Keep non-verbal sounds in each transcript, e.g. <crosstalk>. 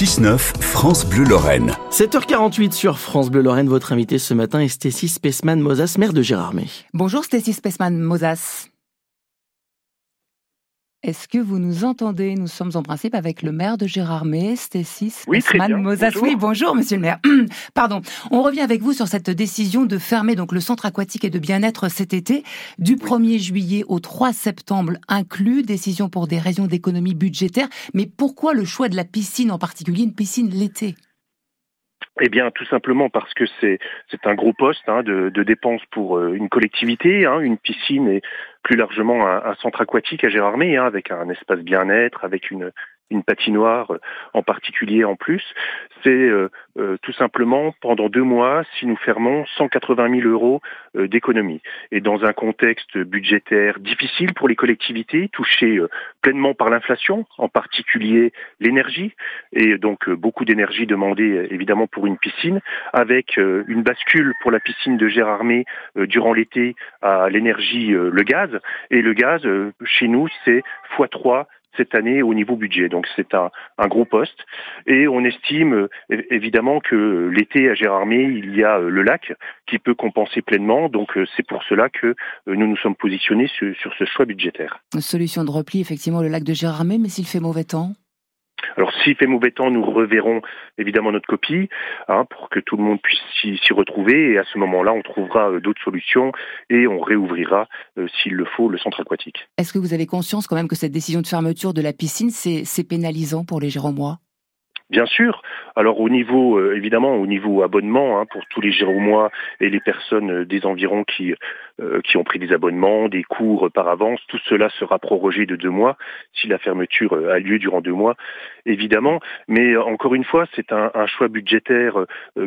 6-9, France Bleu Lorraine. 7h48 sur France Bleu Lorraine. Votre invité ce matin est Stécie Spessman-Mozas, maire de Gérardmer. Bonjour Stécie Spessman-Mozas. Est-ce que vous nous entendez? Nous sommes en principe avec le maire de Gérardmer, Stécie oui. Oui, bonjour monsieur le maire. <clears throat> Pardon. On revient avec vous sur cette décision de fermer donc le centre aquatique et de bien-être cet été. Du 1er juillet au 3 septembre inclus, décision pour des raisons d'économie budgétaire, mais pourquoi le choix de la piscine en particulier, une piscine l'été? Eh bien, tout simplement parce que c'est c'est un gros poste hein, de, de, dépenses pour euh, une collectivité, hein, une piscine et plus largement un, centre aquatique à Gérardmer, hein, avec un espace bien-être, avec une une patinoire euh, en particulier en plus, c'est euh, euh, tout simplement pendant deux mois, si nous fermons 180 000 euros d'économie. Et dans un contexte budgétaire difficile pour les collectivités, touchées pleinement par l'inflation, en particulier l'énergie, et donc beaucoup d'énergie demandée évidemment pour une piscine, avec une bascule pour la piscine de Gérardmer durant l'été à l'énergie, le gaz, et le gaz, chez nous, c'est x3 cette année au niveau budget. Donc c'est un, un, gros poste. Et on estime évidemment que l'été à Gérardmer, il y a euh, le lac qui peut compenser pleinement. Donc euh, c'est pour cela que euh, nous nous sommes positionnés sur, sur ce choix budgétaire. Solution de repli, effectivement, le lac de Gérardmer, mais s'il fait mauvais temps? Alors s'il fait mauvais temps, nous reverrons évidemment notre copie hein, pour que tout le monde puisse s'y retrouver et à ce moment-là, on trouvera euh, d'autres solutions et on réouvrira, euh, s'il le faut, le centre aquatique. Est-ce que vous avez conscience quand même que cette décision de fermeture de la piscine, c'est pénalisant pour les Géromois Bien sûr. Alors au niveau, euh, évidemment, au niveau abonnement, hein, pour tous les Géromois et les personnes euh, des environs qui euh, qui ont pris des abonnements, des cours par avance, tout cela sera prorogé de deux mois si la fermeture a lieu durant deux mois, évidemment. Mais encore une fois, c'est un, un, choix budgétaire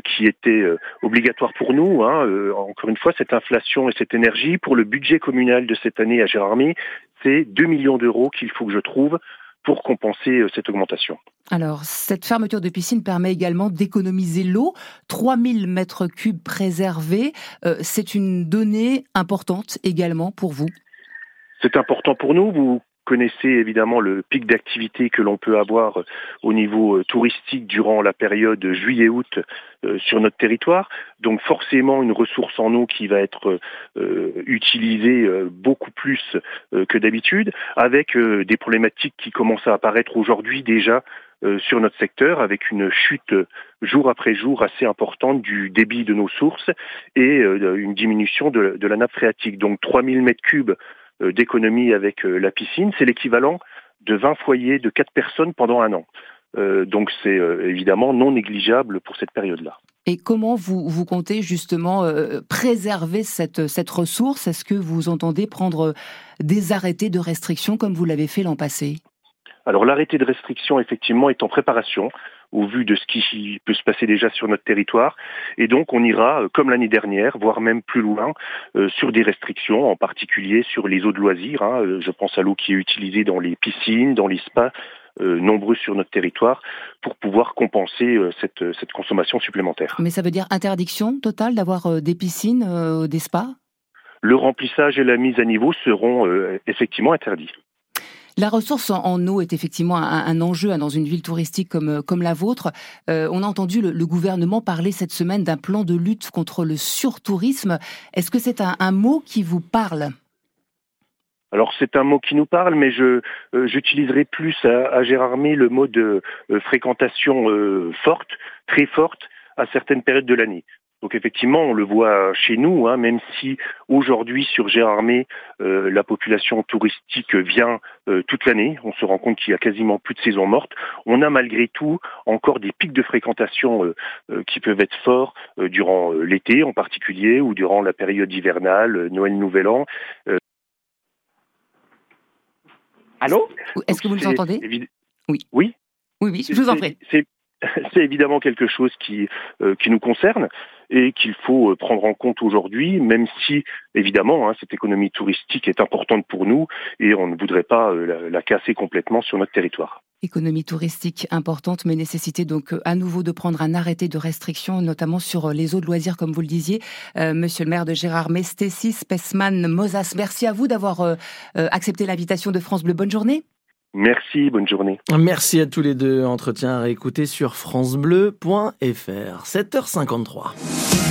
qui était obligatoire pour nous. Hein. encore une fois, cette inflation et cette énergie pour le budget communal de cette année à Gérardmer, c'est 2 millions d'euros qu'il faut que je trouve pour compenser euh, cette augmentation. Alors, cette fermeture de piscine permet également d'économiser l'eau. 3000 mètres cubes préservés, euh, c'est une donnée importante également pour vous. C'est important pour nous. Vous connaissez évidemment le pic d'activité que l'on peut avoir euh, au niveau euh, touristique durant la période juillet-août euh, sur notre territoire. Donc forcément une ressource en eau qui va être utilisée beaucoup plus que d'habitude, avec des problématiques qui commencent à apparaître aujourd'hui déjà sur notre secteur avec une chute jour après jour assez importante du débit de nos sources et une diminution de, la nappe phréatique. Donc 3000 mètres cubes d'économie avec euh, la piscine, c'est l'équivalent de 20 foyers de 4 personnes pendant un an. Euh, donc c'est évidemment non négligeable pour cette période-là. Et comment vous, vous comptez justement préserver cette, cette ressource? Est-ce que vous entendez prendre des arrêtés de restriction comme vous l'avez fait l'an passé? Alors l'arrêté de restriction, effectivement, est en préparation au vu de ce qui peut se passer déjà sur notre territoire. Et donc on ira, euh, comme l'année dernière, voire même plus loin, euh, sur des restrictions, en particulier sur les eaux de loisirs. Hein. Euh, je pense à l'eau qui est utilisée dans les piscines, dans les spas, nombreux sur notre territoire pour pouvoir compenser cette, cette, consommation supplémentaire. Mais ça veut dire interdiction totale d'avoir des piscines, des spas? Le remplissage et la mise à niveau seront effectivement interdits. La ressource en, eau est effectivement un, enjeu hein, dans une ville touristique comme, euh, la vôtre. Euh, on a entendu le, gouvernement parler cette semaine d'un plan de lutte contre le surtourisme. Est-ce que c'est un, mot qui vous parle? Alors c'est un mot qui nous parle, mais je euh, j'utiliserai plus à, à Gérardmer le mot de fréquentation forte, très forte à certaines périodes de l'année. Donc effectivement, on le voit chez nous, hein, même si aujourd'hui sur Gérardmer, euh, la population touristique vient euh, toute l'année, on se rend compte qu'il y a quasiment plus de saisons mortes, on a malgré tout encore des pics de fréquentation euh, qui peuvent être forts durant l'été en particulier ou durant la période hivernale, Noël, Nouvel An. Allô? Est-ce que vous nous entendez? Oui. Oui Oui, oui, je vous en prie. <laughs> C'est évidemment quelque chose qui, qui nous concerne et qu'il faut euh, prendre en compte aujourd'hui, même si évidemment hein, cette économie touristique est importante pour nous et on ne voudrait pas euh, la, casser complètement sur notre territoire. Économie touristique importante, mais nécessité donc euh, à nouveau de prendre un arrêté de restriction, notamment sur les eaux de loisirs, comme vous le disiez. Monsieur le maire de Gérard Mestésis, Pessman, Mosas, merci à vous d'avoir accepté l'invitation de France Bleu. Bonne journée. Merci, bonne journée. Merci à tous les deux. Entretien à réécouter sur francebleu.fr. 7h53.